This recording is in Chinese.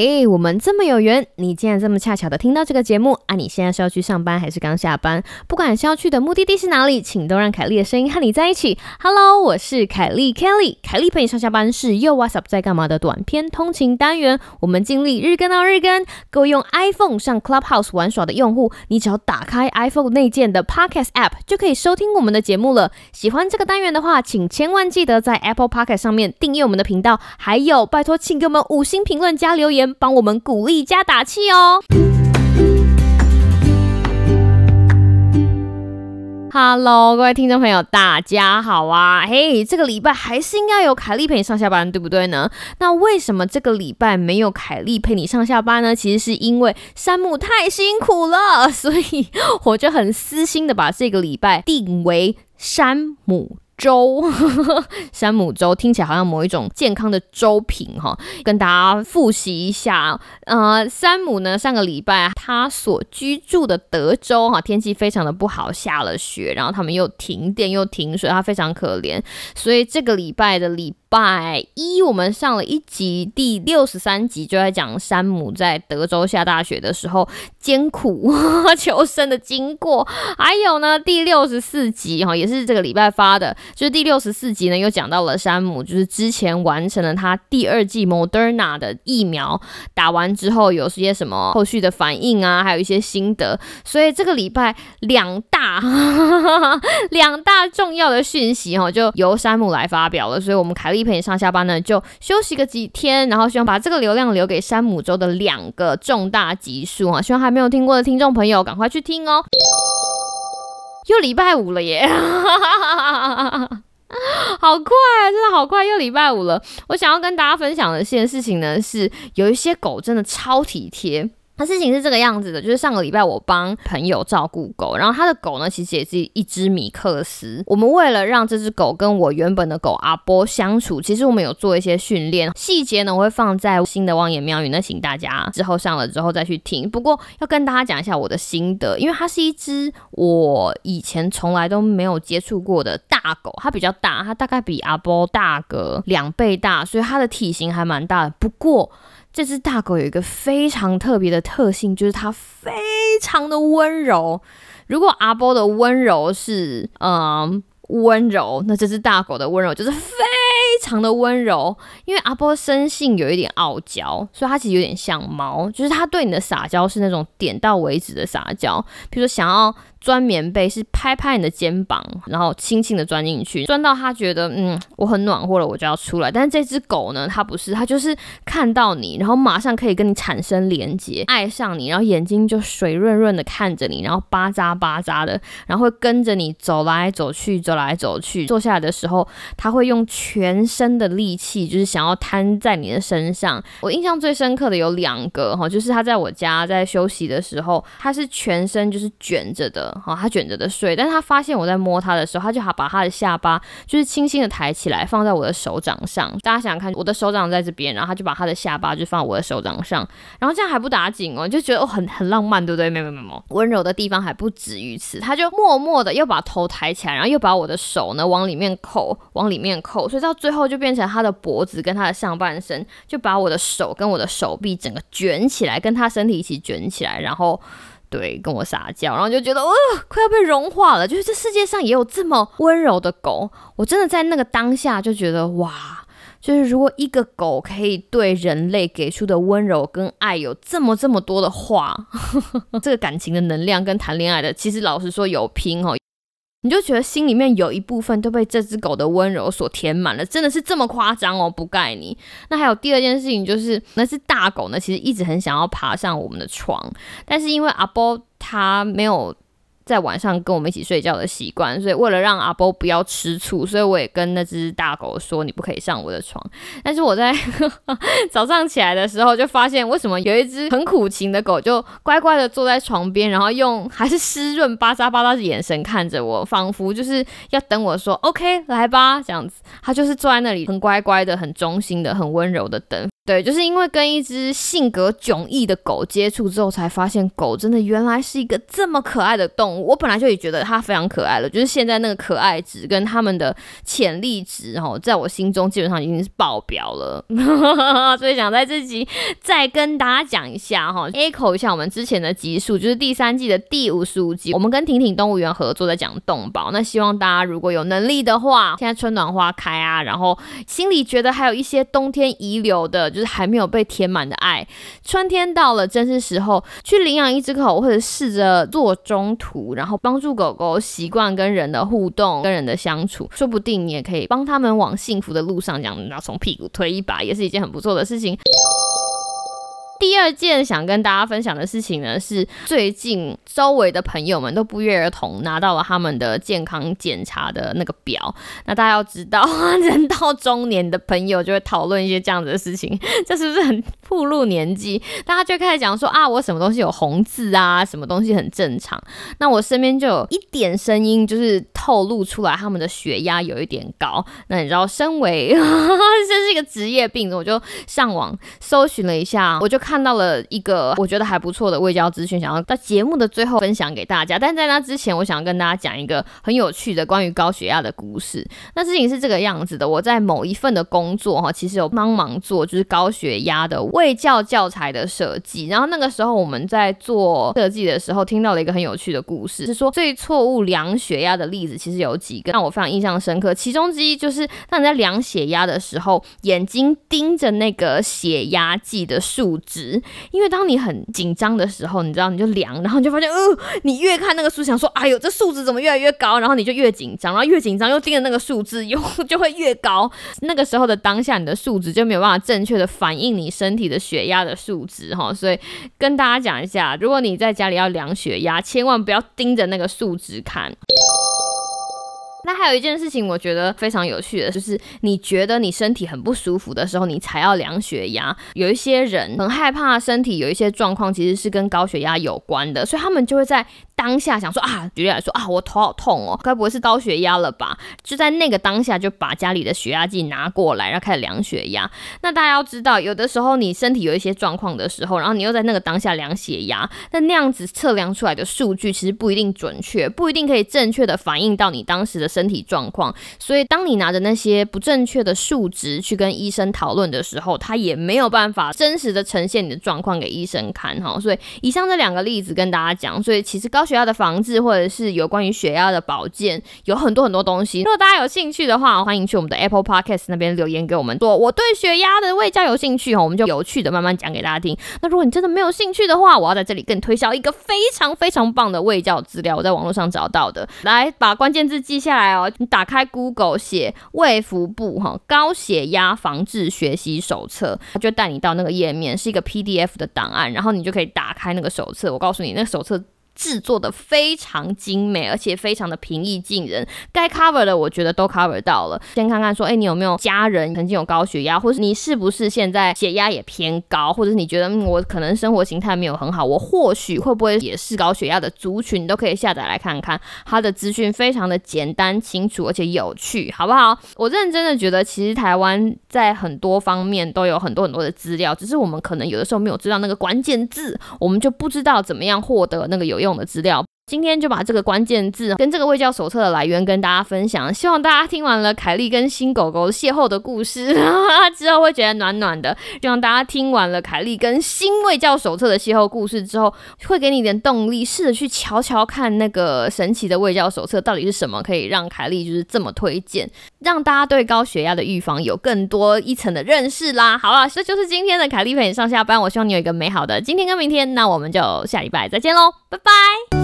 嘿，我们这么有缘，你竟然这么恰巧的听到这个节目啊！你现在是要去上班还是刚下班？不管是要去的目的地是哪里，请都让凯莉的声音和你在一起。Hello，我是凯莉 Kelly，凯莉陪你上下班是又 What's up 在干嘛的短篇通勤单元。我们尽力日更到日更，各位用 iPhone 上 Clubhouse 玩耍的用户，你只要打开 iPhone 内建的 Podcast App 就可以收听我们的节目了。喜欢这个单元的话，请千万记得在 Apple Podcast 上面订阅我们的频道，还有拜托，请给我们五星评论加留言。帮我们鼓励加打气哦！Hello，各位听众朋友，大家好啊！嘿，这个礼拜还是应该有凯莉陪你上下班，对不对呢？那为什么这个礼拜没有凯莉陪你上下班呢？其实是因为山姆太辛苦了，所以我就很私心的把这个礼拜定为山姆。粥，山姆粥听起来好像某一种健康的粥品哈，跟大家复习一下。呃，山姆呢，上个礼拜他所居住的德州哈，天气非常的不好，下了雪，然后他们又停电又停水，他非常可怜。所以这个礼拜的礼拜一，我们上了一集第六十三集，就在讲山姆在德州下大雪的时候艰苦 求生的经过。还有呢，第六十四集哈，也是这个礼拜发的。就是第六十四集呢，又讲到了山姆，就是之前完成了他第二季 Moderna 的疫苗，打完之后有些什么后续的反应啊，还有一些心得。所以这个礼拜两大 两大重要的讯息哈，就由山姆来发表了。所以我们凯莉陪你上下班呢，就休息个几天，然后希望把这个流量留给山姆州的两个重大集数啊，希望还没有听过的听众朋友赶快去听哦。又礼拜五了耶，好快啊，真的好快，又礼拜五了。我想要跟大家分享的一件事情呢，是有一些狗真的超体贴。那事情是这个样子的，就是上个礼拜我帮朋友照顾狗，然后他的狗呢，其实也是一只米克斯。我们为了让这只狗跟我原本的狗阿波相处，其实我们有做一些训练，细节呢我会放在新的望眼妙语，那请大家之后上了之后再去听。不过要跟大家讲一下我的心得，因为它是一只我以前从来都没有接触过的大狗，它比较大，它大概比阿波大个两倍大，所以它的体型还蛮大的。不过这只大狗有一个非常特别的特性，就是它非常的温柔。如果阿波的温柔是嗯温柔，那这只大狗的温柔就是非常的温柔。因为阿波生性有一点傲娇，所以它其实有点像猫，就是它对你的撒娇是那种点到为止的撒娇，比如说想要。钻棉被是拍拍你的肩膀，然后轻轻的钻进去，钻到它觉得嗯我很暖和了，我就要出来。但是这只狗呢，它不是，它就是看到你，然后马上可以跟你产生连接，爱上你，然后眼睛就水润润的看着你，然后巴扎巴扎的，然后会跟着你走来走去，走来走去。坐下来的时候，它会用全身的力气，就是想要瘫在你的身上。我印象最深刻的有两个哈，就是它在我家在休息的时候，它是全身就是卷着的。好，他卷着的睡，但是他发现我在摸他的时候，他就好把他的下巴就是轻轻的抬起来，放在我的手掌上。大家想想看，我的手掌在这边，然后他就把他的下巴就放我的手掌上，然后这样还不打紧哦，就觉得哦很很浪漫，对不对？没有没有没有，温柔的地方还不止于此，他就默默的又把头抬起来，然后又把我的手呢往里面扣，往里面扣，所以到最后就变成他的脖子跟他的上半身，就把我的手跟我的手臂整个卷起来，跟他身体一起卷起来，然后。对，跟我撒娇，然后就觉得，呃，快要被融化了。就是这世界上也有这么温柔的狗，我真的在那个当下就觉得，哇，就是如果一个狗可以对人类给出的温柔跟爱有这么这么多的话，这个感情的能量跟谈恋爱的，其实老实说有拼哦。你就觉得心里面有一部分都被这只狗的温柔所填满了，真的是这么夸张哦？不盖你。那还有第二件事情，就是那只大狗呢，其实一直很想要爬上我们的床，但是因为阿波它没有。在晚上跟我们一起睡觉的习惯，所以为了让阿波不要吃醋，所以我也跟那只大狗说你不可以上我的床。但是我在 早上起来的时候就发现，为什么有一只很苦情的狗就乖乖的坐在床边，然后用还是湿润巴扎巴扎的眼神看着我，仿佛就是要等我说 OK 来吧这样子。它就是坐在那里很乖乖的、很忠心的、很温柔的等。对，就是因为跟一只性格迥异的狗接触之后，才发现狗真的原来是一个这么可爱的动物。我本来就也觉得它非常可爱了，就是现在那个可爱值跟他们的潜力值，哈，在我心中基本上已经是爆表了。所以想在这集再跟大家讲一下，哈，echo 一下我们之前的集数，就是第三季的第五十五集，我们跟婷婷动物园合作在讲动保。那希望大家如果有能力的话，现在春暖花开啊，然后心里觉得还有一些冬天遗留的。就是还没有被填满的爱，春天到了，正是时候去领养一只狗，或者试着做中途，然后帮助狗狗习惯跟人的互动、跟人的相处，说不定你也可以帮他们往幸福的路上，这样然后从屁股推一把，也是一件很不错的事情。第二件想跟大家分享的事情呢，是最近周围的朋友们都不约而同拿到了他们的健康检查的那个表。那大家要知道，人到中年的朋友就会讨论一些这样子的事情，这是不是很步入年纪？大家就开始讲说啊，我什么东西有红字啊，什么东西很正常。那我身边就有一点声音，就是透露出来他们的血压有一点高。那你知道，身为 这是一个职业病，我就上网搜寻了一下，我就。看到了一个我觉得还不错的卫教资讯，想要在节目的最后分享给大家。但在那之前，我想要跟大家讲一个很有趣的关于高血压的故事。那事情是这个样子的：我在某一份的工作哈，其实有帮忙做就是高血压的卫教教材的设计。然后那个时候我们在做设计的时候，听到了一个很有趣的故事，是说最错误量血压的例子其实有几个让我非常印象深刻。其中之一就是当你在量血压的时候，眼睛盯着那个血压计的数值。值，因为当你很紧张的时候，你知道你就量，然后你就发现，呃，你越看那个数，想说，哎呦，这数值怎么越来越高？然后你就越紧张，然后越紧张又盯着那个数字，又 就会越高。那个时候的当下，你的数值就没有办法正确的反映你身体的血压的数值，哈。所以跟大家讲一下，如果你在家里要量血压，千万不要盯着那个数值看。那还有一件事情，我觉得非常有趣的，就是你觉得你身体很不舒服的时候，你才要量血压。有一些人很害怕身体有一些状况，其实是跟高血压有关的，所以他们就会在。当下想说啊，举例来说啊，我头好痛哦，该不会是高血压了吧？就在那个当下就把家里的血压计拿过来，然后开始量血压。那大家要知道，有的时候你身体有一些状况的时候，然后你又在那个当下量血压，那那样子测量出来的数据其实不一定准确，不一定可以正确的反映到你当时的身体状况。所以当你拿着那些不正确的数值去跟医生讨论的时候，他也没有办法真实的呈现你的状况给医生看哈。所以以上这两个例子跟大家讲，所以其实高血压的防治，或者是有关于血压的保健，有很多很多东西。如果大家有兴趣的话，欢迎去我们的 Apple Podcast 那边留言给我们，说我对血压的胃教有兴趣哦，我们就有趣的慢慢讲给大家听。那如果你真的没有兴趣的话，我要在这里更推销一个非常非常棒的胃教资料，我在网络上找到的，来把关键字记下来哦。你打开 Google 写胃腹部哈高血压防治学习手册，它就带你到那个页面，是一个 PDF 的档案，然后你就可以打开那个手册。我告诉你，那个手册。制作的非常精美，而且非常的平易近人。该 cover 的，我觉得都 cover 到了。先看看说，哎，你有没有家人曾经有高血压，或是你是不是现在血压也偏高，或者是你觉得我可能生活形态没有很好，我或许会不会也是高血压的族群，你都可以下载来看看。它的资讯非常的简单、清楚，而且有趣，好不好？我认真的觉得，其实台湾在很多方面都有很多很多的资料，只是我们可能有的时候没有知道那个关键字，我们就不知道怎么样获得那个有用。用的资料。今天就把这个关键字跟这个卫教手册的来源跟大家分享，希望大家听完了凯莉跟新狗狗邂逅的故事 之后会觉得暖暖的。希望大家听完了凯莉跟新卫教手册的邂逅故事之后，会给你一点动力，试着去瞧瞧看那个神奇的卫教手册到底是什么，可以让凯莉就是这么推荐，让大家对高血压的预防有更多一层的认识啦。好了，这就是今天的凯莉陪你上下班。我希望你有一个美好的今天跟明天，那我们就下礼拜再见喽，拜拜。